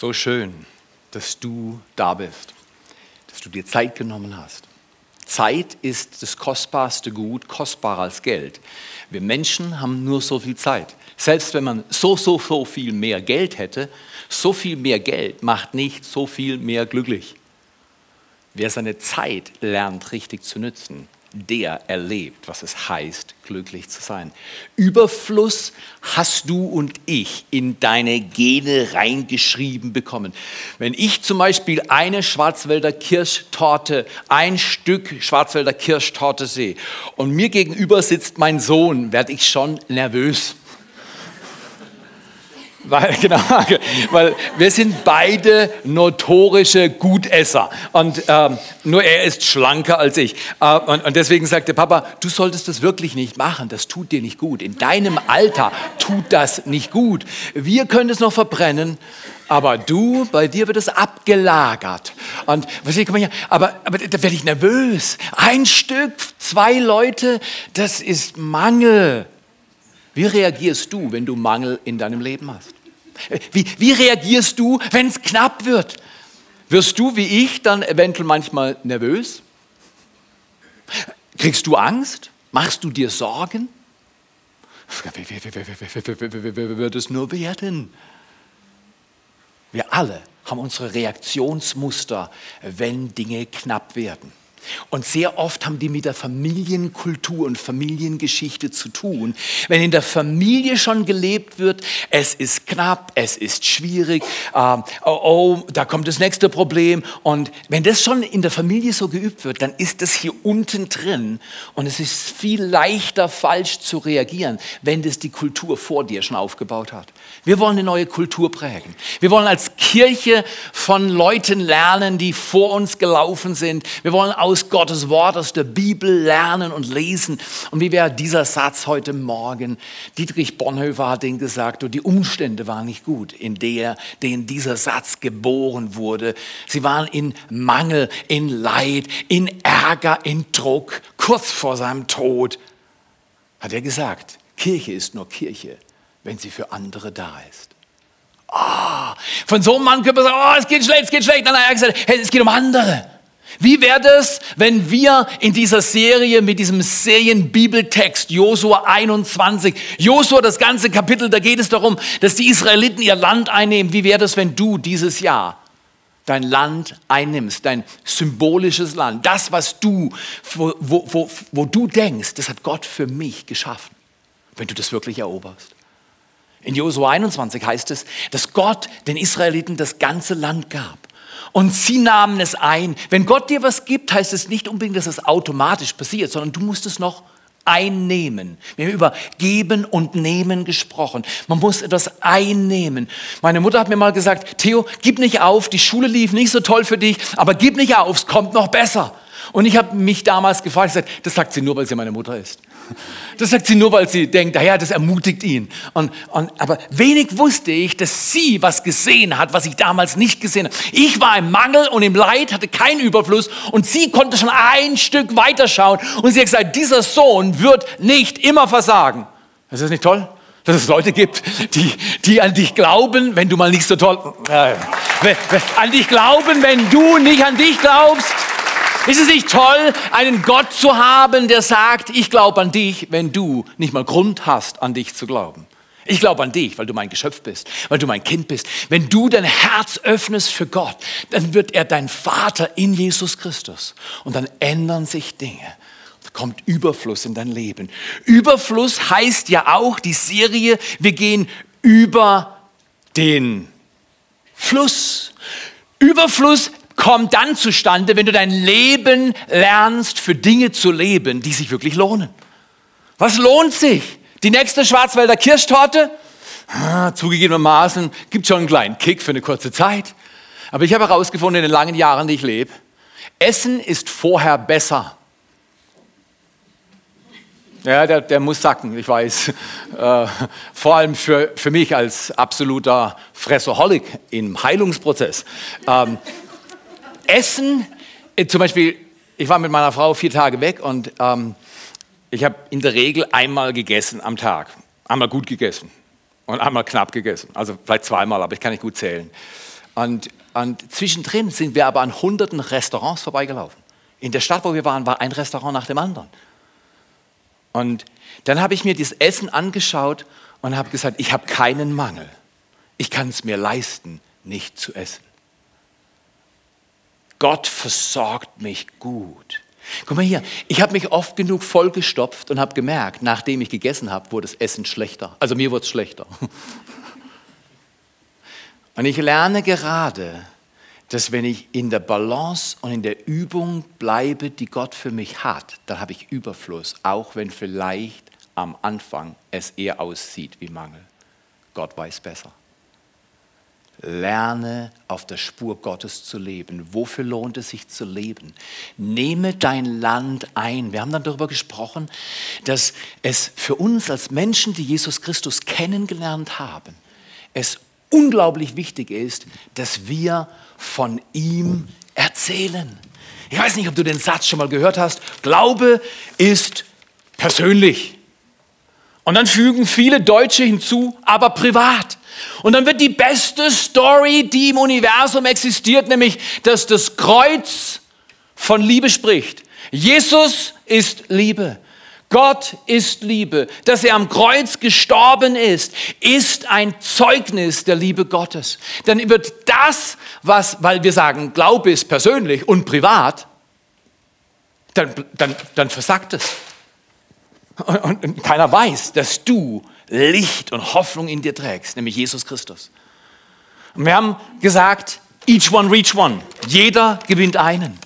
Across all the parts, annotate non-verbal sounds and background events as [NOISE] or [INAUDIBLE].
So schön, dass du da bist, dass du dir Zeit genommen hast. Zeit ist das kostbarste Gut, kostbarer als Geld. Wir Menschen haben nur so viel Zeit. Selbst wenn man so, so, so viel mehr Geld hätte, so viel mehr Geld macht nicht so viel mehr glücklich. Wer seine Zeit lernt richtig zu nützen, der erlebt, was es heißt, glücklich zu sein. Überfluss hast du und ich in deine Gene reingeschrieben bekommen. Wenn ich zum Beispiel eine Schwarzwälder Kirschtorte, ein Stück Schwarzwälder Kirschtorte sehe und mir gegenüber sitzt mein Sohn, werde ich schon nervös. Weil, [LAUGHS] genau, weil wir sind beide notorische Gutesser. Und ähm, nur er ist schlanker als ich. Äh, und, und deswegen sagte Papa, du solltest das wirklich nicht machen. Das tut dir nicht gut. In deinem Alter tut das nicht gut. Wir können es noch verbrennen, aber du, bei dir wird es abgelagert. Und was ich, hier, aber, aber da werde ich nervös. Ein Stück, zwei Leute, das ist Mangel. Wie reagierst du, wenn du Mangel in deinem Leben hast? Wie, wie reagierst du, wenn es knapp wird? Wirst du wie ich dann eventuell manchmal nervös? Kriegst du Angst? Machst du dir Sorgen? Wie wird es nur werden? Wir alle haben unsere Reaktionsmuster, wenn Dinge knapp werden. Und sehr oft haben die mit der Familienkultur und Familiengeschichte zu tun. Wenn in der Familie schon gelebt wird, es ist knapp, es ist schwierig, ähm, oh, oh, da kommt das nächste Problem. Und wenn das schon in der Familie so geübt wird, dann ist das hier unten drin. Und es ist viel leichter falsch zu reagieren, wenn das die Kultur vor dir schon aufgebaut hat. Wir wollen eine neue Kultur prägen. Wir wollen als Kirche von Leuten lernen, die vor uns gelaufen sind. Wir wollen aus Gottes Wort, aus der Bibel lernen und lesen. Und wie wäre dieser Satz heute Morgen? Dietrich Bonhoeffer hat den gesagt, und die Umstände waren nicht gut, in der, denen dieser Satz geboren wurde. Sie waren in Mangel, in Leid, in Ärger, in Druck, kurz vor seinem Tod. Hat er gesagt, Kirche ist nur Kirche wenn sie für andere da ist. Oh, von so einem Mann könnte man sagen, oh, es geht schlecht, es geht schlecht. Nein, nein, er hat gesagt, hey, es geht um andere. Wie wäre es, wenn wir in dieser Serie mit diesem Serienbibeltext Josua 21, Josua, das ganze Kapitel, da geht es darum, dass die Israeliten ihr Land einnehmen. Wie wäre es, wenn du dieses Jahr dein Land einnimmst, dein symbolisches Land, das, was du, wo, wo, wo, wo du denkst, das hat Gott für mich geschaffen, wenn du das wirklich eroberst? In Josua 21 heißt es, dass Gott den Israeliten das ganze Land gab. Und sie nahmen es ein. Wenn Gott dir was gibt, heißt es nicht unbedingt, dass es automatisch passiert, sondern du musst es noch einnehmen. Wir haben über Geben und Nehmen gesprochen. Man muss etwas einnehmen. Meine Mutter hat mir mal gesagt, Theo, gib nicht auf, die Schule lief nicht so toll für dich, aber gib nicht auf, es kommt noch besser. Und ich habe mich damals gefragt, gesagt, das sagt sie nur, weil sie meine Mutter ist. Das sagt sie nur, weil sie denkt, naja, das ermutigt ihn. Und, und, aber wenig wusste ich, dass sie was gesehen hat, was ich damals nicht gesehen habe. Ich war im Mangel und im Leid, hatte keinen Überfluss und sie konnte schon ein Stück weiterschauen. Und sie hat gesagt, dieser Sohn wird nicht immer versagen. Ist das nicht toll? Dass es Leute gibt, die, die an dich glauben, wenn du mal nicht so toll, äh, an dich glauben, wenn du nicht an dich glaubst. Ist es nicht toll, einen Gott zu haben, der sagt, ich glaube an dich, wenn du nicht mal Grund hast, an dich zu glauben? Ich glaube an dich, weil du mein Geschöpf bist, weil du mein Kind bist. Wenn du dein Herz öffnest für Gott, dann wird er dein Vater in Jesus Christus. Und dann ändern sich Dinge. Da kommt Überfluss in dein Leben. Überfluss heißt ja auch die Serie, wir gehen über den Fluss. Überfluss kommt dann zustande, wenn du dein Leben lernst, für Dinge zu leben, die sich wirklich lohnen. Was lohnt sich? Die nächste Schwarzwälder Kirschtorte? Ah, zugegebenermaßen gibt schon einen kleinen Kick für eine kurze Zeit. Aber ich habe herausgefunden in den langen Jahren, die ich lebe, Essen ist vorher besser. Ja, der, der muss sacken, ich weiß. Äh, vor allem für, für mich als absoluter Fressoholic im Heilungsprozess. Ähm, Essen, äh, zum Beispiel, ich war mit meiner Frau vier Tage weg und ähm, ich habe in der Regel einmal gegessen am Tag. Einmal gut gegessen und einmal knapp gegessen. Also vielleicht zweimal, aber ich kann nicht gut zählen. Und, und zwischendrin sind wir aber an hunderten Restaurants vorbeigelaufen. In der Stadt, wo wir waren, war ein Restaurant nach dem anderen. Und dann habe ich mir das Essen angeschaut und habe gesagt, ich habe keinen Mangel. Ich kann es mir leisten, nicht zu essen. Gott versorgt mich gut. Guck mal hier, ich habe mich oft genug vollgestopft und habe gemerkt, nachdem ich gegessen habe, wurde das Essen schlechter. Also mir wurde es schlechter. [LAUGHS] Und ich lerne gerade, dass wenn ich in der Balance und in der Übung bleibe, die Gott für mich hat, dann habe ich Überfluss, auch wenn vielleicht am Anfang es eher aussieht wie Mangel. Gott weiß besser. Lerne auf der Spur Gottes zu leben. Wofür lohnt es sich zu leben? Nehme dein Land ein. Wir haben dann darüber gesprochen, dass es für uns als Menschen, die Jesus Christus kennengelernt haben, es unglaublich wichtig ist, dass wir von ihm erzählen. Ich weiß nicht, ob du den Satz schon mal gehört hast. Glaube ist persönlich. Und dann fügen viele Deutsche hinzu, aber privat. Und dann wird die beste Story, die im Universum existiert, nämlich, dass das Kreuz von Liebe spricht. Jesus ist Liebe. Gott ist Liebe. Dass er am Kreuz gestorben ist, ist ein Zeugnis der Liebe Gottes. Dann wird das, was, weil wir sagen, Glaube ist persönlich und privat, dann, dann, dann versagt es. Und, und keiner weiß, dass du Licht und Hoffnung in dir trägst, nämlich Jesus Christus. Und wir haben gesagt, each one reach one. Jeder gewinnt einen.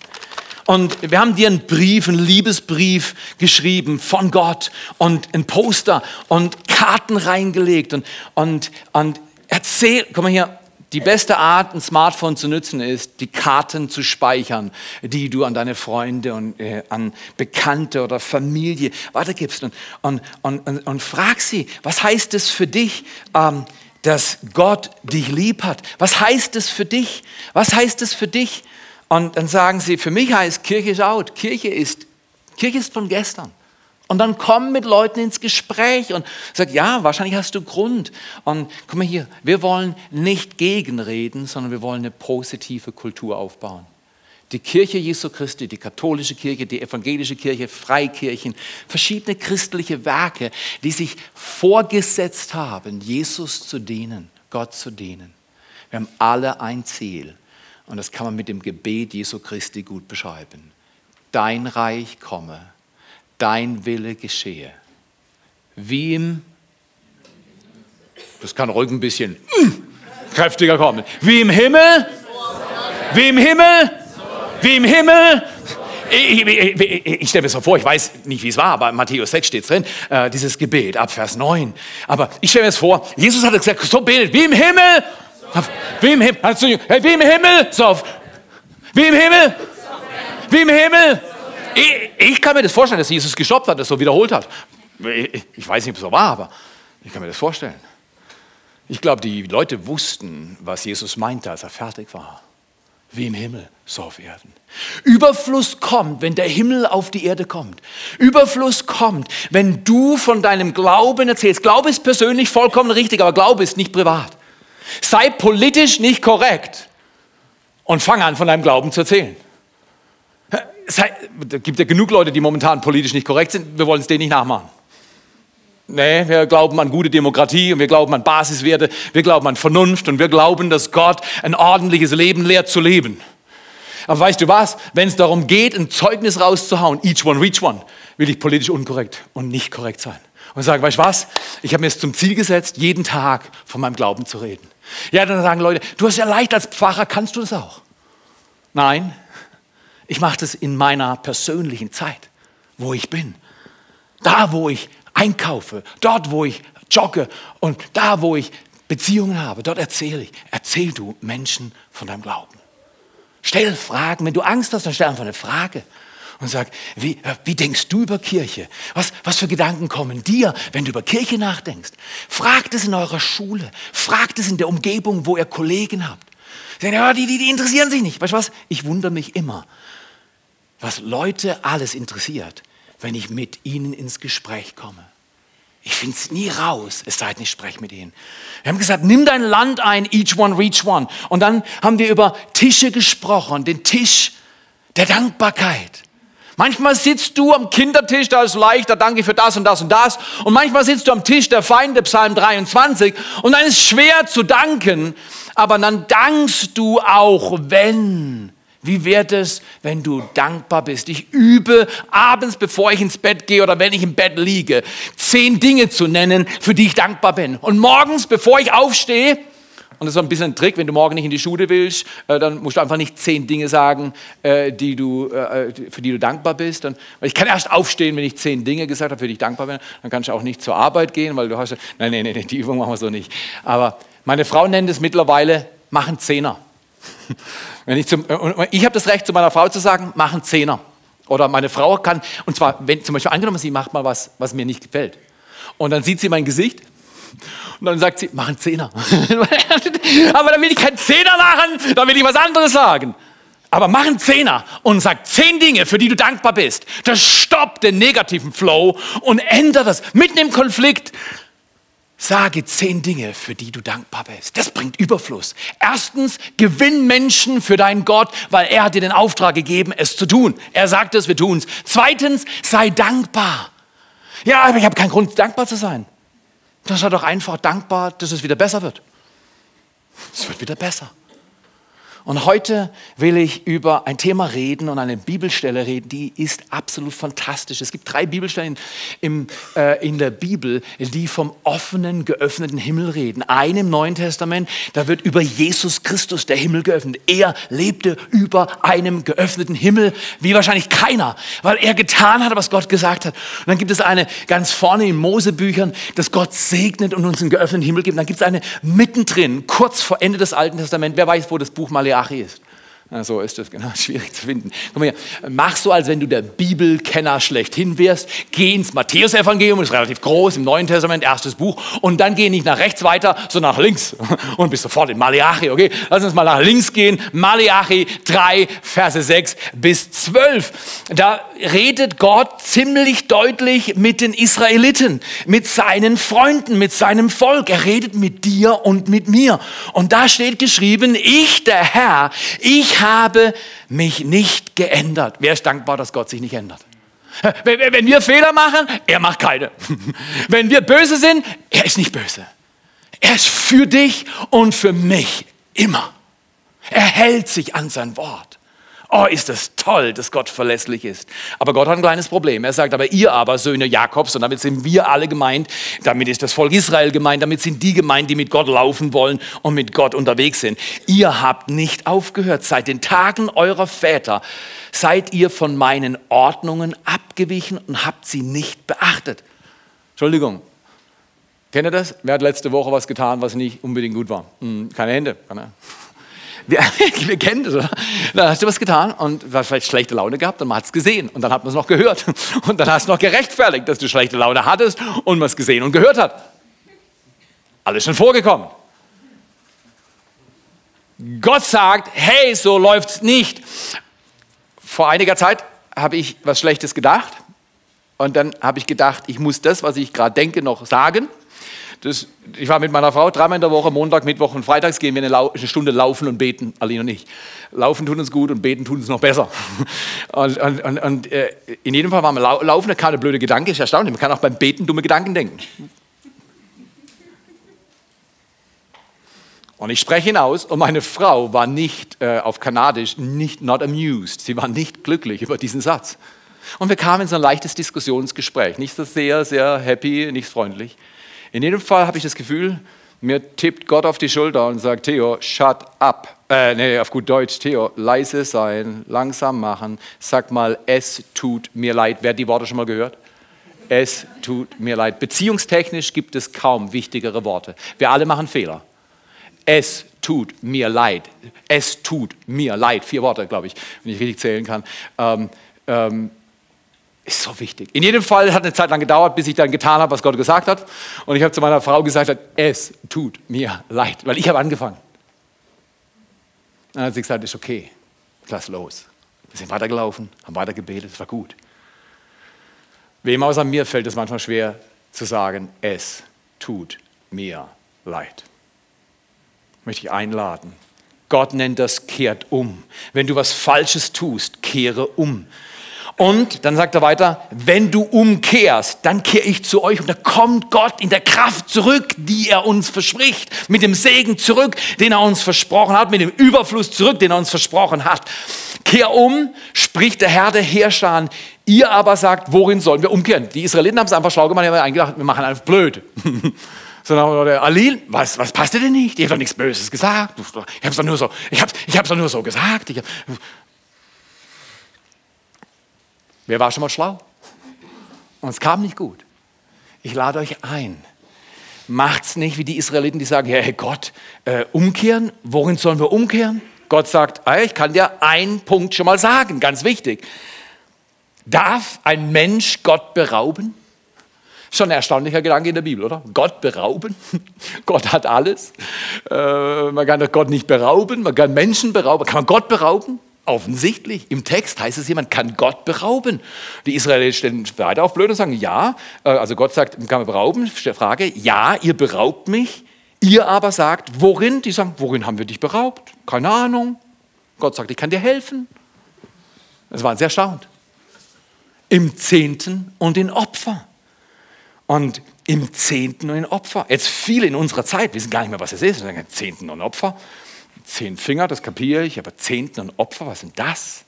Und wir haben dir einen Brief, einen Liebesbrief geschrieben von Gott und ein Poster und Karten reingelegt und, und, und erzähl, komm mal hier, die beste Art, ein Smartphone zu nutzen, ist, die Karten zu speichern, die du an deine Freunde und äh, an Bekannte oder Familie weitergibst. Und, und, und, und, frag sie, was heißt es für dich, ähm, dass Gott dich lieb hat? Was heißt es für dich? Was heißt es für dich? Und dann sagen sie, für mich heißt Kirche ist out. Kirche ist, Kirche ist von gestern. Und dann komm mit Leuten ins Gespräch und sag, ja, wahrscheinlich hast du Grund. Und guck mal hier, wir wollen nicht gegenreden, sondern wir wollen eine positive Kultur aufbauen. Die Kirche Jesu Christi, die katholische Kirche, die evangelische Kirche, Freikirchen, verschiedene christliche Werke, die sich vorgesetzt haben, Jesus zu dienen, Gott zu dienen. Wir haben alle ein Ziel und das kann man mit dem Gebet Jesu Christi gut beschreiben. Dein Reich komme dein Wille geschehe. Wie im, das kann ruhig ein bisschen mm, kräftiger kommen, wie im Himmel, wie im Himmel, wie im Himmel. Ich, ich, ich, ich stelle mir so vor, ich weiß nicht, wie es war, aber in Matthäus 6 steht es drin, äh, dieses Gebet ab Vers 9. Aber ich stelle mir das vor, Jesus hat gesagt, so betet, wie im Himmel, wie im Himmel, wie im Himmel, so, wie im Himmel, wie im Himmel, ich, ich, kann mir das vorstellen, dass Jesus gestoppt hat, das so wiederholt hat. Ich, ich weiß nicht, ob es so war, aber ich kann mir das vorstellen. Ich glaube, die Leute wussten, was Jesus meinte, als er fertig war. Wie im Himmel, so auf Erden. Überfluss kommt, wenn der Himmel auf die Erde kommt. Überfluss kommt, wenn du von deinem Glauben erzählst. Glaube ist persönlich vollkommen richtig, aber Glaube ist nicht privat. Sei politisch nicht korrekt und fang an, von deinem Glauben zu erzählen es gibt ja genug Leute, die momentan politisch nicht korrekt sind. Wir wollen es denen nicht nachmachen. Nee, wir glauben an gute Demokratie und wir glauben an Basiswerte, wir glauben an Vernunft und wir glauben, dass Gott ein ordentliches Leben lehrt zu leben. Aber weißt du was? Wenn es darum geht, ein Zeugnis rauszuhauen, each one, reach one, will ich politisch unkorrekt und nicht korrekt sein. Und sagen, weißt du was? Ich habe mir es zum Ziel gesetzt, jeden Tag von meinem Glauben zu reden. Ja, dann sagen Leute, du hast ja leicht als Pfarrer, kannst du das auch? Nein, ich mache das in meiner persönlichen Zeit, wo ich bin. Da, wo ich einkaufe, dort, wo ich jogge und da, wo ich Beziehungen habe, dort erzähle ich. Erzähl du Menschen von deinem Glauben. Stell Fragen. Wenn du Angst hast, dann stell einfach eine Frage und sag, wie, wie denkst du über Kirche? Was, was für Gedanken kommen dir, wenn du über Kirche nachdenkst? Fragt es in eurer Schule. Fragt es in der Umgebung, wo ihr Kollegen habt. Sagen, ja, die, die, die interessieren sich nicht. Weißt du was? Ich wundere mich immer, was Leute alles interessiert, wenn ich mit ihnen ins Gespräch komme. Ich finde es nie raus, es sei denn, ich spreche mit ihnen. Wir haben gesagt, nimm dein Land ein, each one, reach one. Und dann haben wir über Tische gesprochen, den Tisch der Dankbarkeit. Manchmal sitzt du am Kindertisch, da ist leichter, danke für das und das und das. Und manchmal sitzt du am Tisch der Feinde, Psalm 23, und dann ist es schwer zu danken, aber dann dankst du auch, wenn. Wie wird es, wenn du dankbar bist? Ich übe abends, bevor ich ins Bett gehe oder wenn ich im Bett liege, zehn Dinge zu nennen, für die ich dankbar bin. Und morgens, bevor ich aufstehe, und das ist ein bisschen ein Trick, wenn du morgen nicht in die Schule willst, äh, dann musst du einfach nicht zehn Dinge sagen, äh, die du, äh, für die du dankbar bist. Weil ich kann erst aufstehen, wenn ich zehn Dinge gesagt habe, für die ich dankbar bin. Dann kannst du auch nicht zur Arbeit gehen, weil du hast, nein, nein, nein, die Übung machen wir so nicht. Aber meine Frau nennt es mittlerweile, machen Zehner. [LAUGHS] Wenn ich zum, ich habe das Recht, zu meiner Frau zu sagen, machen Zehner. Oder meine Frau kann, und zwar, wenn zum Beispiel angenommen, sie macht mal was, was mir nicht gefällt. Und dann sieht sie mein Gesicht und dann sagt sie, mach einen Zehner. [LAUGHS] Aber dann will ich keinen Zehner machen, dann will ich was anderes sagen. Aber mach einen Zehner und sag zehn Dinge, für die du dankbar bist. Das stoppt den negativen Flow und ändert das. Mitten im Konflikt Sage zehn Dinge, für die du dankbar bist. Das bringt Überfluss. Erstens, gewinn Menschen für deinen Gott, weil er hat dir den Auftrag gegeben, es zu tun. Er sagt es, wir tun es. Zweitens, sei dankbar. Ja, aber ich habe keinen Grund, dankbar zu sein. Dann sei doch einfach dankbar, dass es wieder besser wird. Es wird wieder besser. Und heute will ich über ein Thema reden und eine Bibelstelle reden, die ist absolut fantastisch. Es gibt drei Bibelstellen im, äh, in der Bibel, die vom offenen, geöffneten Himmel reden. Eine im Neuen Testament, da wird über Jesus Christus der Himmel geöffnet. Er lebte über einem geöffneten Himmel, wie wahrscheinlich keiner, weil er getan hat, was Gott gesagt hat. Und dann gibt es eine ganz vorne in Mosebüchern, dass Gott segnet und uns einen geöffneten Himmel gibt. Dann gibt es eine mittendrin, kurz vor Ende des Alten Testaments. Wer weiß, wo das Buch mal Malachi ist. So ist es, genau, [LAUGHS] schwierig zu finden. Komm her, mach so, als wenn du der Bibelkenner schlechthin wärst. Geh ins Matthäus-Evangelium, ist relativ groß, im Neuen Testament, erstes Buch. Und dann geh nicht nach rechts weiter, sondern nach links. [LAUGHS] Und bist sofort in Malachi, okay? Lass uns mal nach links gehen. Malachi 3, Verse 6 bis 12. Da redet Gott ziemlich deutlich mit den Israeliten, mit seinen Freunden, mit seinem Volk. Er redet mit dir und mit mir. Und da steht geschrieben, ich, der Herr, ich habe mich nicht geändert. Wer ist dankbar, dass Gott sich nicht ändert? Wenn wir Fehler machen, er macht keine. [LAUGHS] Wenn wir böse sind, er ist nicht böse. Er ist für dich und für mich immer. Er hält sich an sein Wort. Oh, ist das toll, dass Gott verlässlich ist. Aber Gott hat ein kleines Problem. Er sagt, aber ihr aber, Söhne Jakobs, und damit sind wir alle gemeint, damit ist das Volk Israel gemeint, damit sind die gemeint, die mit Gott laufen wollen und mit Gott unterwegs sind. Ihr habt nicht aufgehört. Seit den Tagen eurer Väter seid ihr von meinen Ordnungen abgewichen und habt sie nicht beachtet. Entschuldigung. Kennt ihr das? Wer hat letzte Woche was getan, was nicht unbedingt gut war? Hm, keine Hände. Keine. Wir, [LAUGHS] wir kennen das, oder? Da hast du was getan und hast vielleicht schlechte Laune gehabt und man hat es gesehen und dann hat man es noch gehört. [LAUGHS] Und dann hast du noch gerechtfertigt, dass du schlechte Laune hattest und man es gesehen und gehört hat. Alles schon vorgekommen. Gott sagt, hey, so läuft's nicht. Vor einiger Zeit habe ich was Schlechtes gedacht und dann habe ich gedacht, ich muss das, was ich gerade denke, noch sagen. Das, ich war mit meiner Frau dreimal in der Woche, Montag, Mittwoch und Freitags gehen wir eine, eine, Stunde laufen und beten, Aline und ich. Laufen tut uns gut und beten tut uns noch besser. [LAUGHS] Und, und, und, und äh, in jedem Fall waren wir lau laufen, da kam eine blöde Gedanke, ist erstaunlich, man kann auch beim Beten dumme Gedanken denken. Und ich spreche hinaus und meine Frau war nicht äh, auf Kanadisch, nicht not amused. Sie war nicht glücklich über diesen Satz. Und wir kamen in so ein leichtes Diskussionsgespräch. Nicht so sehr, sehr happy, nicht freundlich. In jedem Fall habe ich das Gefühl, mir tippt Gott auf die Schulter und sagt, Theo, shut up. Äh, nee, auf gut Deutsch, Theo, leise sein, langsam machen. Sag mal, es tut mir leid. Wer hat die Worte schon mal gehört? Es tut mir leid. Beziehungstechnisch gibt es kaum wichtigere Worte. Wir alle machen Fehler. Es tut mir leid. Es tut mir leid. Vier Worte, glaube ich, wenn ich richtig zählen kann. Ähm, ähm, ist so wichtig. In jedem Fall hat eine Zeit lang gedauert, bis ich dann getan habe, was Gott gesagt hat. Und ich habe zu meiner Frau gesagt, es tut mir leid, weil ich habe angefangen. Dann hat sie gesagt, ist okay, lass los. Wir sind weitergelaufen, haben weiter gebetet, es war gut. Wem außer mir fällt es manchmal schwer, zu sagen, es tut mir leid. Möchte ich einladen. Gott nennt das kehrt um. Wenn du was Falsches tust, kehre um. Und dann sagt er weiter, wenn du umkehrst, dann kehre ich zu euch und da kommt Gott in der Kraft zurück, die er uns verspricht, mit dem Segen zurück, den er uns versprochen hat, mit dem Überfluss zurück, den er uns versprochen hat. Kehr um, spricht der Herr der Herrscher Ihr aber sagt, worin sollen wir umkehren? Die Israeliten haben es einfach schlau gemacht, die haben eingedacht, wir machen einfach blöd. [LAUGHS] Sondern der Alil, was, was passt dir denn nicht? Ich habe doch nichts Böses gesagt. Ich habe es doch nur so, ich ich hab's doch nur so gesagt. Hab, Wer war schon mal schlau? Und es kam nicht gut. Ich lade euch ein. Macht's nicht wie die Israeliten, die sagen, hey Gott, äh, umkehren? Worin sollen wir umkehren? Gott sagt, ich kann dir einen Punkt schon mal sagen, ganz wichtig. Darf ein Mensch Gott berauben? Schon ein erstaunlicher Gedanke in der Bibel, oder? Gott berauben. [LAUGHS] Gott hat alles. Äh, man kann doch Gott nicht berauben, man kann Menschen berauben. Kann man Gott berauben? Offensichtlich. Im Text heißt es, jemand kann Gott berauben. Die Israeliten stellen weiter auf blöd und sagen, ja. Äh, also Gott sagt, kann man berauben? Frage, ja, ihr beraubt mich. Ihr aber sagt, worin? Die sagen, worin haben wir dich beraubt? Keine Ahnung. Gott sagt, ich kann dir helfen. Das waren sehr erstaunt im Zehnten und in Opfer. Und im Zehnten und in Opfer. Jetzt viele in unserer Zeit wissen gar nicht mehr, was es ist. Zehnten und Opfer. Zehn Finger, das kapiere ich, aber Zehnten und Opfer, was sind das?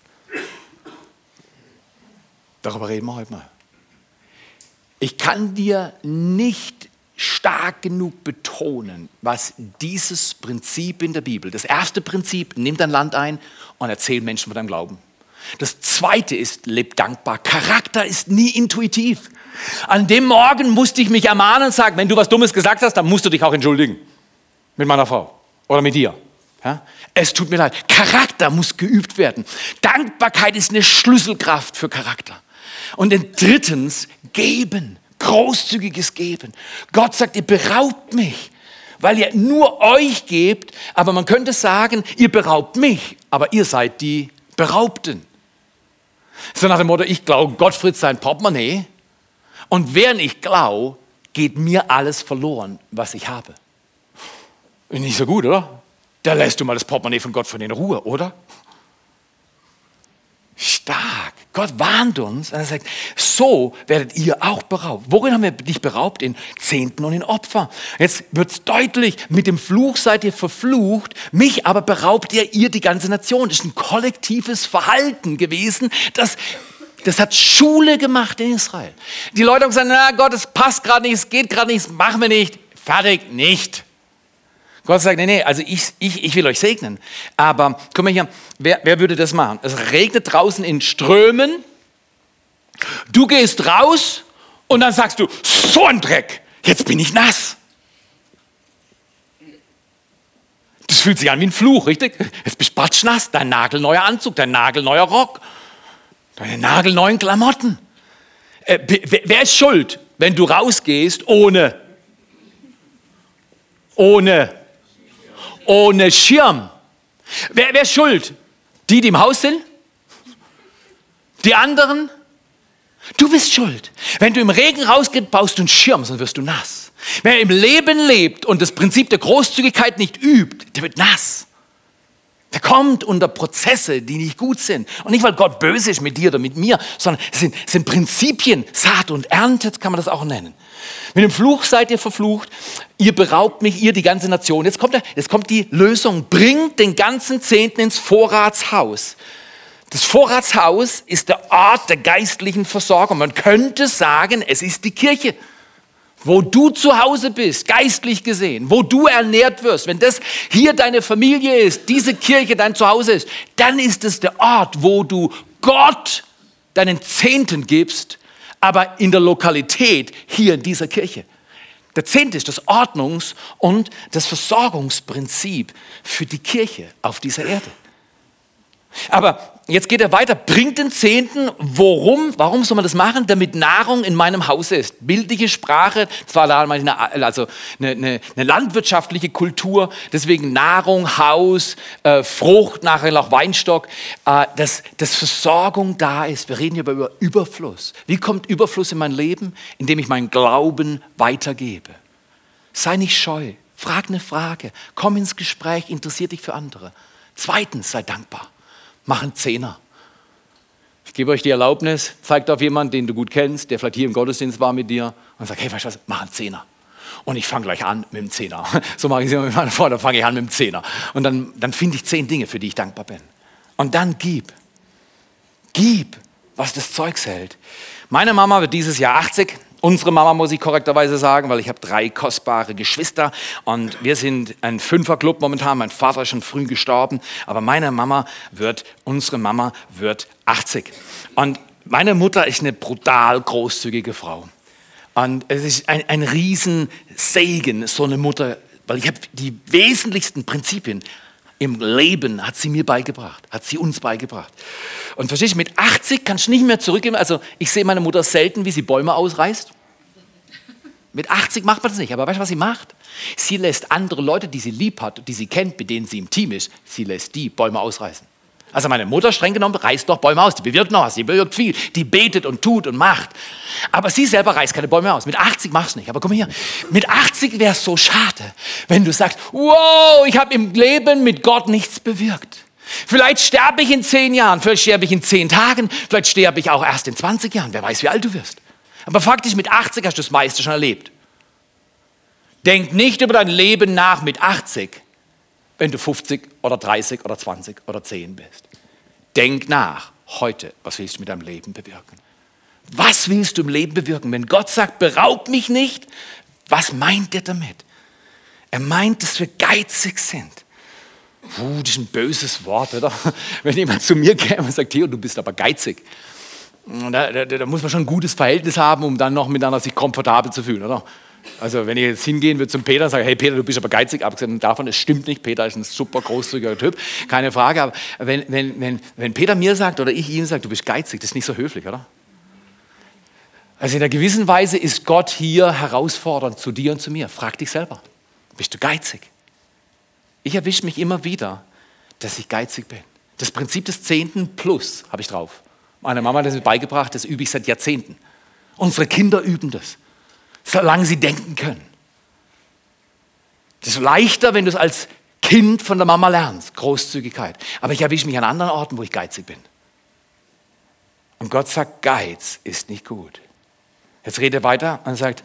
Darüber reden wir heute mal. Ich kann dir nicht stark genug betonen, was dieses Prinzip in der Bibel, das erste Prinzip, nimm dein Land ein und erzähl Menschen von deinem Glauben. Das zweite ist, leb dankbar. Charakter ist nie intuitiv. An dem Morgen musste ich mich ermahnen und sagen, wenn du was Dummes gesagt hast, dann musst du dich auch entschuldigen. Mit meiner Frau oder mit dir. Ja? Es tut mir leid. Charakter muss geübt werden. Dankbarkeit ist eine Schlüsselkraft für Charakter. Und drittens, geben. Großzügiges Geben. Gott sagt, ihr beraubt mich, weil ihr nur euch gebt, aber man könnte sagen, ihr beraubt mich, aber ihr seid die Beraubten. So nach dem Motto, ich glaube Gottfried sein Portemonnaie und während ich glaube, geht mir alles verloren, was ich habe. Nicht so gut, oder? Da lässt du mal das Portemonnaie von Gott von in Ruhe, oder? Stark. Gott warnt uns und er sagt, so werdet ihr auch beraubt. Worin haben wir dich beraubt? In Zehnten und in Opfer. Jetzt wird es deutlich, mit dem Fluch seid ihr verflucht, mich aber beraubt ihr, ihr die ganze Nation. Das ist ein kollektives Verhalten gewesen, das das hat Schule gemacht in Israel. Die Leute haben gesagt, na Gott, es passt gerade nicht, es geht gerade nicht, machen wir nicht. Fertig, nicht. Gott sagt, nee, nee, also ich, ich, ich will euch segnen. Aber guck mal hier, wer, wer würde das machen? Es regnet draußen in Strömen. Du gehst raus und dann sagst du, so ein Dreck, jetzt bin ich nass. Das fühlt sich an wie ein Fluch, richtig? Jetzt bist du patschnass, dein nagelneuer Anzug, dein nagelneuer Rock, deine nagelneuen Klamotten. Äh, wer ist schuld, wenn du rausgehst ohne, ohne ohne Schirm. Wer, wer ist schuld? Die, die im Haus sind? Die anderen? Du bist schuld. Wenn du im Regen rausgehst, baust du einen Schirm, sonst wirst du nass. Wer im Leben lebt und das Prinzip der Großzügigkeit nicht übt, der wird nass. Der kommt unter Prozesse, die nicht gut sind. Und nicht, weil Gott böse ist mit dir oder mit mir, sondern es sind, es sind Prinzipien, Saat und Ernte, kann man das auch nennen. Mit dem Fluch seid ihr verflucht, ihr beraubt mich, ihr die ganze Nation. Jetzt kommt, der, jetzt kommt die Lösung, bringt den ganzen Zehnten ins Vorratshaus. Das Vorratshaus ist der Ort der geistlichen Versorgung. Man könnte sagen, es ist die Kirche wo du zu Hause bist, geistlich gesehen, wo du ernährt wirst, wenn das hier deine Familie ist, diese Kirche dein Zuhause ist, dann ist es der Ort, wo du Gott deinen Zehnten gibst, aber in der Lokalität hier in dieser Kirche. Der Zehnte ist das Ordnungs- und das Versorgungsprinzip für die Kirche auf dieser Erde. Aber jetzt geht er weiter, bringt den Zehnten, worum, warum soll man das machen? Damit Nahrung in meinem Haus ist. Bildliche Sprache, das war damals eine, also eine, eine, eine, landwirtschaftliche Kultur, deswegen Nahrung, Haus, äh, Frucht, nachher noch Weinstock, äh, dass, dass Versorgung da ist. Wir reden hier über Überfluss. Wie kommt Überfluss in mein Leben? Indem ich meinen Glauben weitergebe. Sei nicht scheu, frag eine Frage, komm ins Gespräch, interessier dich für andere. Zweitens, sei dankbar mach einen Zehner. Ich gebe euch die Erlaubnis, zeigt auf jemanden, den du gut kennst, der vielleicht hier im Gottesdienst war mit dir und sagt, hey, weißt du was, mach einen Zehner. Und ich fange gleich an mit dem Zehner. [LAUGHS] So mache ich es immer mit meiner Frau, dann fange ich an mit dem Zehner. Und dann, dann finde ich zehn Dinge, für die ich dankbar bin. Und dann gib. Gib, was das Zeug hält. Meine Mama wird dieses Jahr 80 Unsere Mama muss ich korrekterweise sagen, weil ich habe drei kostbare Geschwister und wir sind ein Fünferclub momentan. Mein Vater ist schon früh gestorben, aber meine Mama wird, unsere Mama wird 80. Und meine Mutter ist eine brutal großzügige Frau. Und es ist ein, ein Riesensegen, so eine Mutter, weil ich habe die wesentlichsten Prinzipien im Leben hat sie mir beigebracht, hat sie uns beigebracht. Und verstehst du, mit 80 kannst du nicht mehr zurückgehen. Also ich sehe meine Mutter selten, wie sie Bäume ausreißt. Mit 80 macht man das nicht. Aber weißt du, was sie macht? Sie lässt andere Leute, die sie lieb hat, die sie kennt, mit denen sie im Team ist, sie lässt die Bäume ausreißen. Also meine Mutter, streng genommen, reißt doch Bäume aus. Die bewirkt noch was, die bewirkt viel. Die betet und tut und macht. Aber sie selber reißt keine Bäume aus. Mit 80 machst du nicht. Aber guck mal hier, mit 80 wäre es so schade, wenn du sagst, wow, ich habe im Leben mit Gott nichts bewirkt. Vielleicht sterbe ich in zehn Jahren, vielleicht sterbe ich in zehn Tagen, vielleicht sterbe ich auch erst in 20 Jahren. Wer weiß, wie alt du wirst. Aber faktisch mit 80 hast du das meiste schon erlebt. Denk nicht über dein Leben nach mit 80, wenn du 50 oder 30 oder 20 oder 10 bist. Denk nach heute, was willst du mit deinem Leben bewirken? Was willst du im Leben bewirken? Wenn Gott sagt, beraub mich nicht, was meint er damit? Er meint, dass wir geizig sind. Puh, das ist ein böses Wort, oder? [LAUGHS] Wenn jemand zu mir käme und sagt, Theo, du bist aber geizig. Da, da, da, muss man schon ein gutes Verhältnis haben, um dann noch miteinander sich komfortabel zu fühlen, oder? Also wenn ich jetzt hingehen würde zum Peter und sage, hey Peter, du bist aber geizig, abgesehen davon, es stimmt nicht, Peter ist ein super großzügiger Typ, keine Frage, aber wenn, wenn, wenn, wenn Peter mir sagt oder ich ihm sage, du bist geizig, das ist nicht so höflich, oder? Also in einer gewissen Weise ist Gott hier herausfordernd zu dir und zu mir. Frag dich selber, bist du geizig? Ich erwische mich immer wieder, dass ich geizig bin. Das Prinzip des Zehnten plus habe ich drauf. Meine Mama hat das mir beigebracht, das übe ich seit Jahrzehnten. Unsere Kinder üben das solange sie denken können. Das ist leichter, wenn du es als Kind von der Mama lernst, Großzügigkeit. Aber ich erwische mich an anderen Orten, wo ich geizig bin. Und Gott sagt, Geiz ist nicht gut. Jetzt redet er weiter und sagt,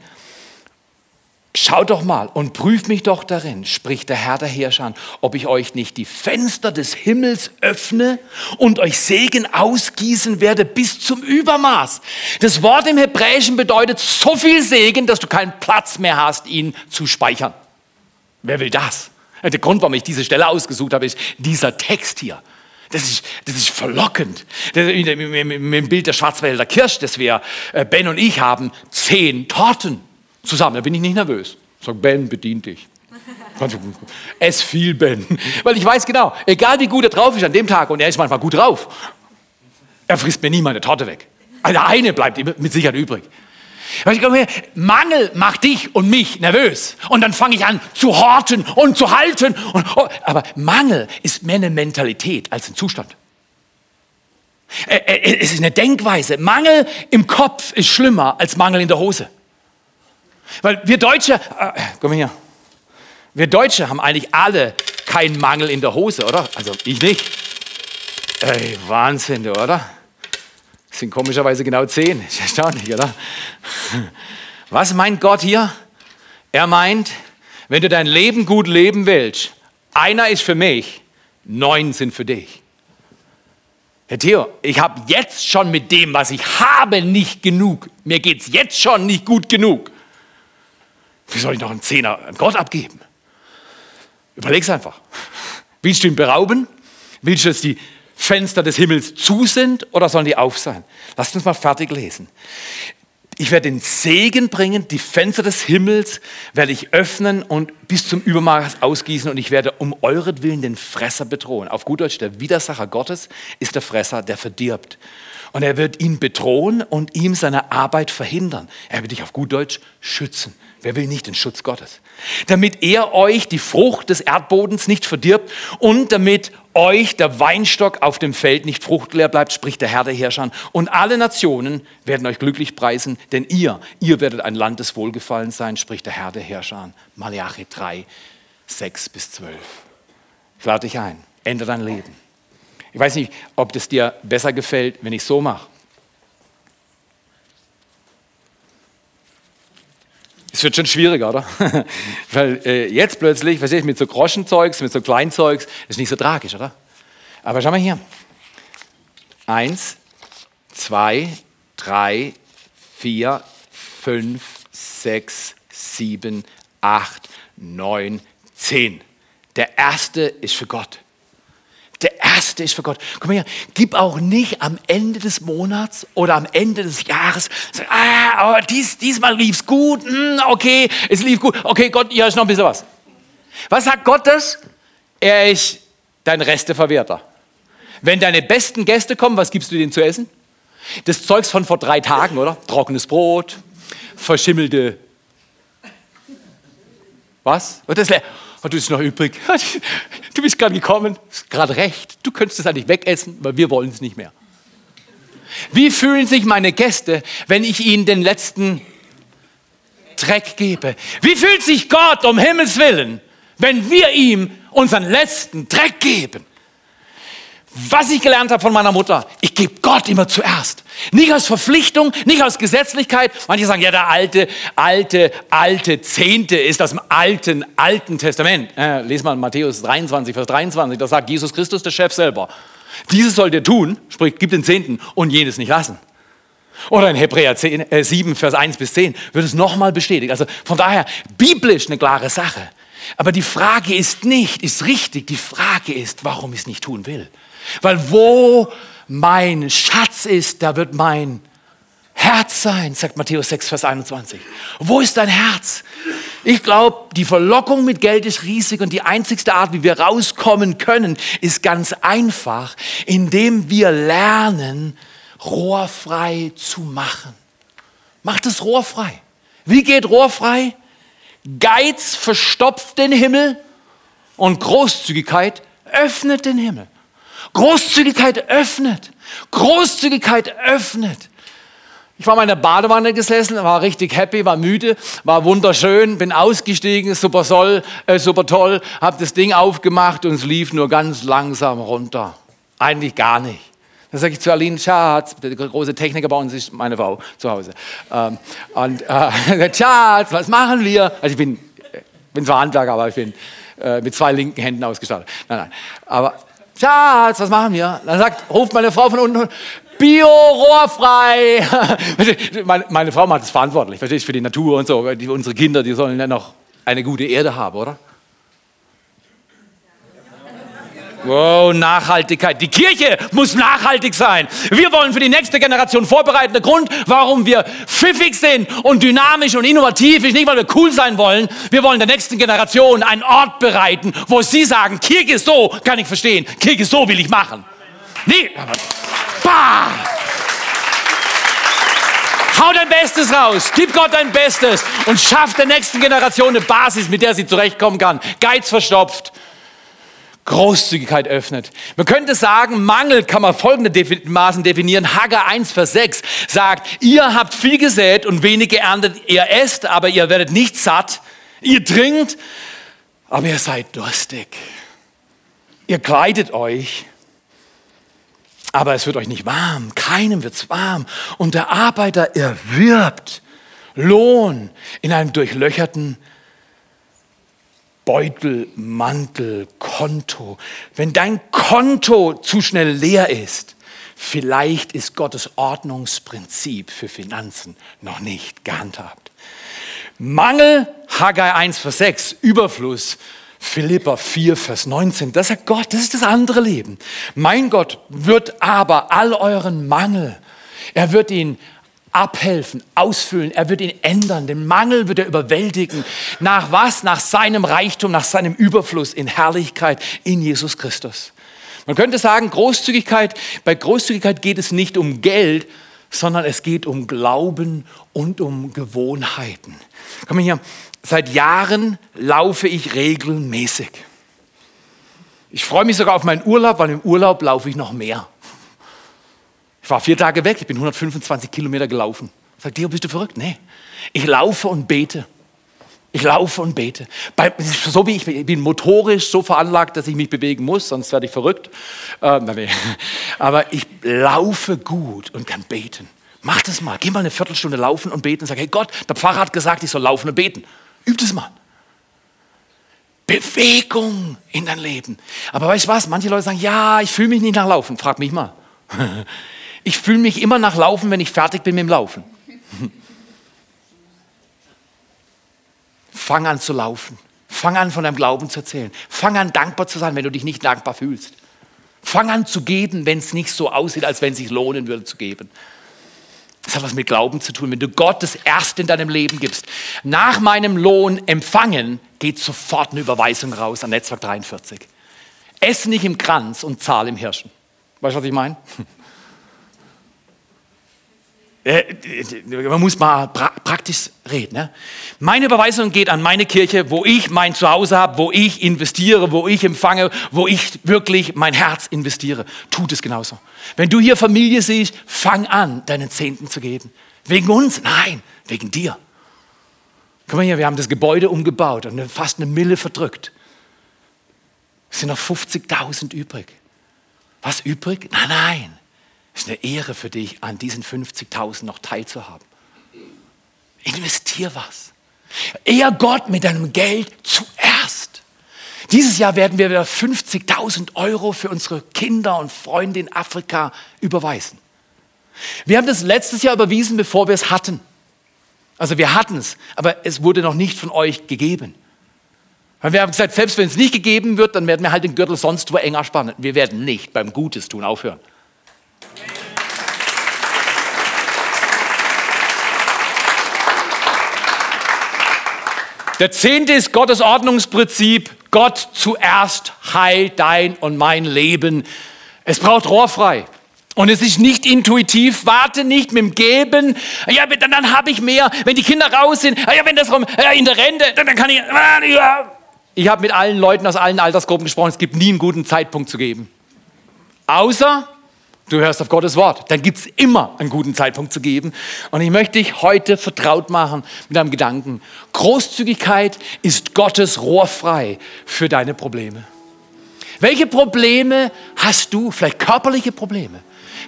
Schaut doch mal und prüft mich doch darin, spricht der Herr der Herrscher ob ich euch nicht die Fenster des Himmels öffne und euch Segen ausgießen werde bis zum Übermaß. Das Wort im Hebräischen bedeutet so viel Segen, dass du keinen Platz mehr hast, ihn zu speichern. Wer will das? Der Grund, warum ich diese Stelle ausgesucht habe, ist dieser Text hier. Das ist, das ist verlockend. Mit dem Bild der Schwarzwälder Kirsch, das wir, äh, Ben und ich haben, zehn Torten zusammen. Da bin ich nicht nervös. Sag, Ben, bedient dich. Es fiel Ben. Weil ich weiß genau, egal wie gut er drauf ist an dem Tag, und er ist manchmal gut drauf, er frisst mir nie meine Torte weg. Also eine bleibt mit Sicherheit übrig. Mangel macht dich und mich nervös. Und dann fange ich an zu horten und zu halten. Und, oh, aber Mangel ist mehr eine Mentalität als ein Zustand. Es ist eine Denkweise. Mangel im Kopf ist schlimmer als Mangel in der Hose. Weil wir Deutsche, äh, komm her, wir Deutsche haben eigentlich alle keinen Mangel in der Hose, oder? Also ich nicht. Ey, Wahnsinn, oder? Das sind komischerweise genau zehn. Ist erstaunlich, oder? Was meint Gott hier? Er meint, wenn du dein Leben gut leben willst, einer ist für mich, neun sind für dich. Herr Theo, ich habe jetzt schon mit dem, was ich habe, nicht genug. Mir geht es jetzt schon nicht gut genug. Wie soll ich noch einen Zehner an Gott abgeben? Überleg's einfach. Willst du ihn berauben? Willst du, dass die Fenster des Himmels zu sind oder sollen die auf sein? Lasst uns mal fertig lesen. Ich werde den Segen bringen, die Fenster des Himmels werde ich öffnen und bis zum Übermaß ausgießen und ich werde um euretwillen den Fresser bedrohen. Auf gut Deutsch, der Widersacher Gottes ist der Fresser, der verdirbt. Und er wird ihn bedrohen und ihm seine Arbeit verhindern. Er wird dich auf gut Deutsch schützen. Wer will nicht den Schutz Gottes? Damit er euch die Frucht des Erdbodens nicht verdirbt und damit euch der Weinstock auf dem Feld nicht fruchtleer bleibt, spricht der Herr der Herrscher. Und alle Nationen werden euch glücklich preisen, denn ihr, ihr werdet ein Land des Wohlgefallens sein, spricht der Herr der Herrscher. Malachi 3, 6 bis 12. Ich lade dich ein. Ändere dein Leben. Ich weiß nicht, ob das dir besser gefällt, wenn ich so mache. Es wird schon schwieriger, oder? [LAUGHS] Weil äh, jetzt plötzlich, verstehe ich, mit so Groschenzeugs, mit so Kleinzeugs, ist nicht so tragisch, oder? Aber schau mal hier. Eins, zwei, drei, vier, fünf, sechs, sieben, acht, neun, zehn. Der erste ist für Gott. Der erste ist für Gott. Guck mal hier, gib auch nicht am Ende des Monats oder am Ende des Jahres, sag, ah, oh, dies, diesmal lief es gut, hm, okay, es lief gut, okay, Gott, hier ist noch ein bisschen was. Was sagt Gott das? Er ist dein Resteverwerter. Wenn deine besten Gäste kommen, was gibst du denen zu essen? Das Zeugs von vor drei Tagen, oder? Trockenes Brot, verschimmelte. Was? Und das Oh, [LAUGHS] du bist noch übrig. Du bist gerade gekommen. Gerade recht. Du könntest es eigentlich wegessen, weil wir wollen es nicht mehr. Wie fühlen sich meine Gäste, wenn ich ihnen den letzten Dreck gebe? Wie fühlt sich Gott um Himmels Willen, wenn wir ihm unseren letzten Dreck geben? Was ich gelernt habe von meiner Mutter, ich gebe Gott immer zuerst. Nicht aus Verpflichtung, nicht aus Gesetzlichkeit. Manche sagen, ja, der alte, alte, alte Zehnte ist das im alten, alten Testament. Äh, les mal Matthäus 23, Vers 23, da sagt Jesus Christus, der Chef selber. Dieses sollt ihr tun, sprich, gib den Zehnten und jenes nicht lassen. Oder in Hebräer 10, äh, 7, Vers 1 bis 10 wird es nochmal bestätigt. Also von daher, biblisch eine klare Sache. Aber die Frage ist nicht, ist richtig, die Frage ist, warum ich es nicht tun will. Weil wo mein Schatz ist, da wird mein Herz sein, sagt Matthäus 6, Vers 21. Wo ist dein Herz? Ich glaube, die Verlockung mit Geld ist riesig und die einzigste Art, wie wir rauskommen können, ist ganz einfach, indem wir lernen, rohrfrei zu machen. Macht es rohrfrei. Wie geht rohrfrei? Geiz verstopft den Himmel und Großzügigkeit öffnet den Himmel. Großzügigkeit öffnet. Großzügigkeit öffnet. Ich war mal in der Badewanne gesessen, war richtig happy, war müde, war wunderschön, bin ausgestiegen, super, soll, äh, super toll, habe das Ding aufgemacht und es lief nur ganz langsam runter. Eigentlich gar nicht. Dann sage ich zu Aline, Schatz, der große Techniker bei uns ist meine Frau zu Hause. Ähm, und äh, [LAUGHS] Schatz, was machen wir? Also ich bin, bin zwar Handwerker, aber ich bin äh, mit zwei linken Händen ausgestattet. Nein, nein. Aber Schatz, was machen wir? Dann sagt, ruft meine Frau von unten, Bio, rohrfrei. [LAUGHS] meine, meine Frau macht es verantwortlich, verstehst du, für die Natur und so. Die, unsere Kinder, die sollen ja noch eine gute Erde haben, oder? Wow, Nachhaltigkeit. Die Kirche muss nachhaltig sein. Wir wollen für die nächste Generation vorbereiten. Der Grund, warum wir pfiffig sind und dynamisch und innovativ ist nicht, weil wir cool sein wollen. Wir wollen der nächsten Generation einen Ort bereiten, wo sie sagen, Kirche so, kann ich verstehen. Kirche so will ich machen. Nee, bah! Hau dein Bestes raus, gib Gott dein Bestes und schaff der nächsten Generation eine Basis, mit der sie zurechtkommen kann. Geiz verstopft, Großzügigkeit öffnet. Man könnte sagen, Mangel kann man folgendermaßen definieren. Hagger 1, Vers 6 sagt, ihr habt viel gesät und wenig geerntet. Ihr esst, aber ihr werdet nicht satt. Ihr trinkt, aber ihr seid durstig. Ihr kleidet euch, aber es wird euch nicht warm. Keinem wird's warm. Und der Arbeiter erwirbt Lohn in einem durchlöcherten Beutel, Mantel, Konto. Wenn dein Konto zu schnell leer ist, vielleicht ist Gottes Ordnungsprinzip für Finanzen noch nicht gehandhabt. Mangel, Haggai 1, Vers 6, Überfluss, Philippa 4, Vers 19. Das sagt Gott, das ist das andere Leben. Mein Gott wird aber all euren Mangel, er wird ihn abhelfen, ausfüllen. Er wird ihn ändern. Den Mangel wird er überwältigen. Nach was? Nach seinem Reichtum, nach seinem Überfluss in Herrlichkeit in Jesus Christus. Man könnte sagen, Großzügigkeit, bei Großzügigkeit geht es nicht um Geld, sondern es geht um Glauben und um Gewohnheiten. Komm hier, seit Jahren laufe ich regelmäßig. Ich freue mich sogar auf meinen Urlaub, weil im Urlaub laufe ich noch mehr. Ich war vier Tage weg, ich bin 125 Kilometer gelaufen. Sagt Dio, bist du verrückt? Nee. Ich laufe und bete. Ich laufe und bete. Bei, so wie ich, ich, bin motorisch so veranlagt, dass ich mich bewegen muss, sonst werde ich verrückt. Äh, nee. [LAUGHS] Aber ich laufe gut und kann beten. Mach das mal. Geh mal eine Viertelstunde laufen und beten sag, hey Gott, der Pfarrer hat gesagt, ich soll laufen und beten. Üb das mal. Bewegung in dein Leben. Aber weißt du was? Manche Leute sagen, ja, ich fühle mich nicht nach Laufen. Frag mich mal. [LAUGHS] Ich fühle mich immer nach Laufen, wenn ich fertig bin mit dem Laufen. Fang an zu laufen. Fang an von deinem Glauben zu erzählen. Fang an dankbar zu sein, wenn du dich nicht dankbar fühlst. Fang an zu geben, wenn es nicht so aussieht, als wenn es sich lohnen würde zu geben. Das hat was mit Glauben zu tun. Wenn du Gott das Erste in deinem Leben gibst, nach meinem Lohn empfangen, geht sofort eine Überweisung raus an Netzwerk 43. Ess nicht im Kranz und zahl im Hirschen. Weißt du, was ich meine? Äh, man muss mal praktisch reden. Ne? Meine Überweisung geht an meine Kirche, wo ich mein Zuhause habe, wo ich investiere, wo ich empfange, wo ich wirklich mein Herz investiere. Tut es genauso. Wenn du hier Familie siehst, fang an, deinen Zehnten zu geben. Wegen uns? Nein, wegen dir. Guck mal hier, wir haben das Gebäude umgebaut und fast eine Mille verdrückt. Es sind noch 50.000 übrig. Was übrig? Nein, nein. Es ist eine Ehre für dich, an diesen 50.000 noch teilzuhaben. Investier was. Ehr Gott mit deinem Geld zuerst. Dieses Jahr werden wir wieder 50.000 Euro für unsere Kinder und Freunde in Afrika überweisen. Wir haben das letztes Jahr überwiesen, bevor wir es hatten. Also wir hatten es, aber es wurde noch nicht von euch gegeben. Weil wir haben gesagt, selbst wenn es nicht gegeben wird, dann werden wir halt den Gürtel sonst wo enger spannen. Wir werden nicht beim Gutes tun aufhören. Der zehnte ist Gottes Ordnungsprinzip. Gott zuerst heilt dein und mein Leben. Es braucht rohrfrei. Und es ist nicht intuitiv, warte nicht mit dem Geben. Ja, dann, dann habe ich mehr. Wenn die Kinder raus sind, ja, wenn das rum, ja, in der Rente, dann, dann kann ich. Ja. Ich habe mit allen Leuten aus allen Altersgruppen gesprochen. Es gibt nie einen guten Zeitpunkt zu geben. Außer du hörst auf Gottes Wort. Dann gibt es immer einen guten Zeitpunkt zu geben. Und ich möchte dich heute vertraut machen mit einem Gedanken. Großzügigkeit ist Gottes Rohr frei für deine Probleme. Welche Probleme hast du? Vielleicht körperliche Probleme.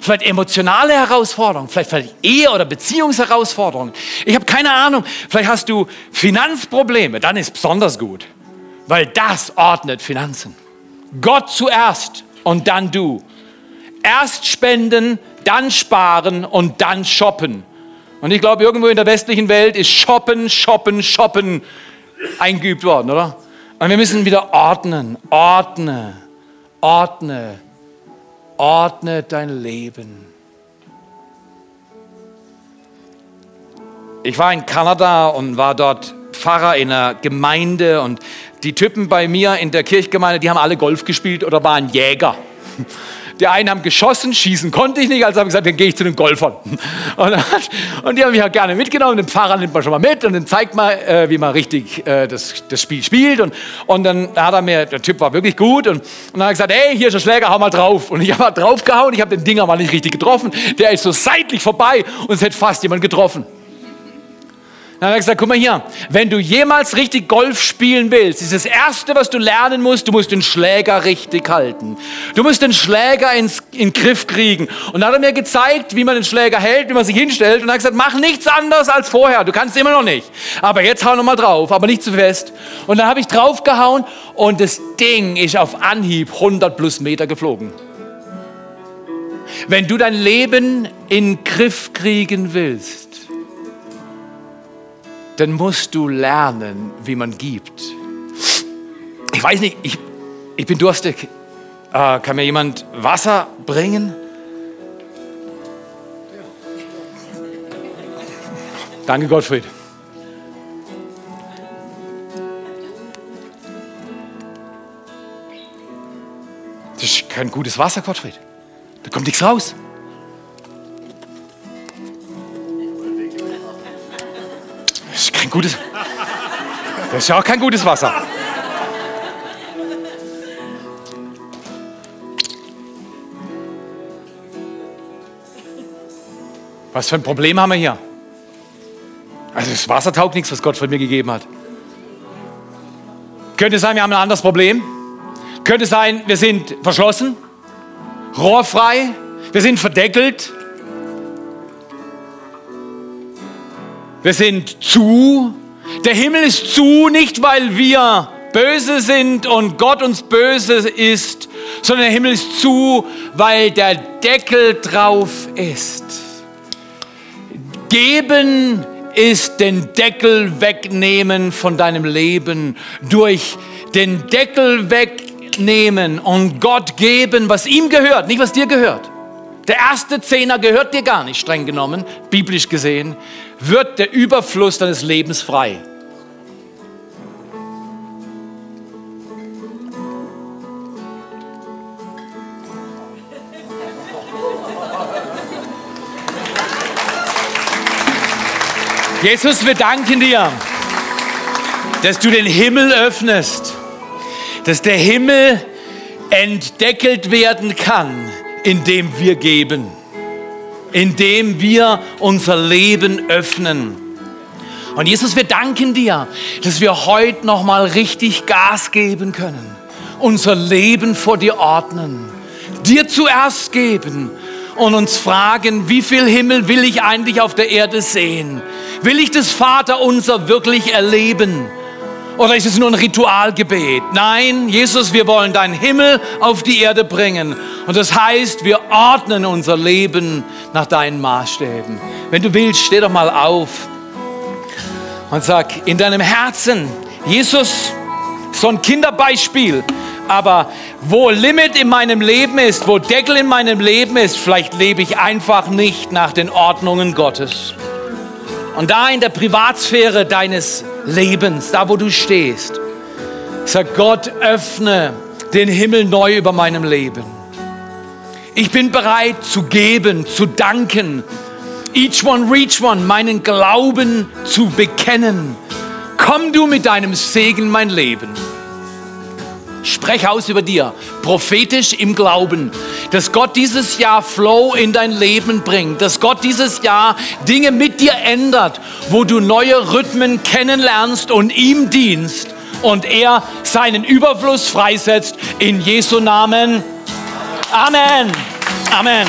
Vielleicht emotionale Herausforderungen, vielleicht, vielleicht Ehe- oder Beziehungsherausforderungen. Ich habe keine Ahnung. Vielleicht hast du Finanzprobleme, dann ist besonders gut, weil das ordnet Finanzen. Gott zuerst und dann du. Erst spenden, dann sparen und dann shoppen. Und ich glaube, irgendwo in der westlichen Welt ist shoppen, shoppen, shoppen eingeübt worden, oder? Und wir müssen wieder ordnen, ordne, ordne, ordne dein Leben. Ich war in Kanada und war dort Pfarrer in einer Gemeinde und die Typen bei mir in der Kirchgemeinde, die haben alle Golf gespielt oder waren Jäger. Die einen haben geschossen, schießen konnte ich nicht, also habe ich gesagt, dann gehe ich zu den Golfern. [LAUGHS] Und, und, die haben mich auch gerne mitgenommen. Den Pfarrer nimmt man schon mal mit und dann zeigt man, äh, wie man richtig äh, das, das Spiel spielt. Und, und dann hat er mir, der Typ war wirklich gut. Und, und dann hat er gesagt, hey, hier ist der Schläger, hau mal drauf. Und ich habe mal draufgehauen, ich habe den Dinger mal nicht richtig getroffen. Der ist so seitlich vorbei und es hätte fast jemand getroffen. Dann hat er gesagt, guck mal hier, wenn du jemals richtig Golf spielen willst, ist das Erste, was du lernen musst, du musst den Schläger richtig halten. Du musst den Schläger ins, in den Griff kriegen. Und dann hat er mir gezeigt, wie man den Schläger hält, wie man sich hinstellt. Und er hat gesagt, mach nichts anderes als vorher. Du kannst immer noch nicht. Aber jetzt hau noch mal drauf, aber nicht zu fest. Und dann habe ich draufgehauen und das Ding ist auf Anhieb 100 plus Meter geflogen. Wenn du dein Leben in den Griff kriegen willst, dann musst du lernen, wie man gibt. Ich weiß nicht, ich, ich bin durstig. Äh, kann mir jemand Wasser bringen? Danke, Gottfried. Das ist kein gutes Wasser, Gottfried. Da kommt nichts raus. Gutes. Das ist auch kein gutes Wasser. Was für ein Problem haben wir hier? Also das Wasser taugt nichts, was Gott von mir gegeben hat. Könnte sein, wir haben ein anderes Problem. Könnte sein, wir sind verschlossen, rohrfrei, wir sind verdeckelt, wir sind zu. Der Himmel ist zu, nicht weil wir böse sind und Gott uns böse ist, sondern der Himmel ist zu, weil der Deckel drauf ist. Geben ist den Deckel wegnehmen von deinem Leben. Durch den Deckel wegnehmen und Gott geben, was ihm gehört, nicht was dir gehört. Der erste Zehner gehört dir gar nicht, streng genommen, biblisch gesehen, wird der Überfluss deines Lebens frei. Jesus, wir danken dir, dass du den Himmel öffnest, dass der Himmel entdeckelt werden kann, indem wir geben, indem wir unser Leben öffnen. Und Jesus, wir danken dir, dass wir heute noch mal richtig Gas geben können, unser Leben vor dir ordnen, dir zuerst geben und uns fragen, wie viel Himmel will ich eigentlich auf der Erde sehen? Will ich das Vaterunser wirklich erleben? Oder ist es nur ein Ritualgebet? Nein, Jesus, wir wollen deinen Himmel auf die Erde bringen. Und das heißt, wir ordnen unser Leben nach deinen Maßstäben. Wenn du willst, steh doch mal auf und sag in deinem Herzen, Jesus, so ein Kinderbeispiel, aber wo Limit in meinem Leben ist, wo Deckel in meinem Leben ist, vielleicht lebe ich einfach nicht nach den Ordnungen Gottes. Und da in der Privatsphäre deines Lebens, da wo du stehst, sag Gott, öffne den Himmel neu über meinem Leben. Ich bin bereit zu geben, zu danken, each one, reach one, meinen Glauben zu bekennen. Komm du mit deinem Segen mein Leben. Sprech aus über dir, prophetisch im Glauben, dass Gott dieses Jahr Flow in dein Leben bringt, dass Gott dieses Jahr Dinge mit dir ändert, wo du neue Rhythmen kennenlernst und ihm dienst und er seinen Überfluss freisetzt in Jesu Namen. Amen. Amen.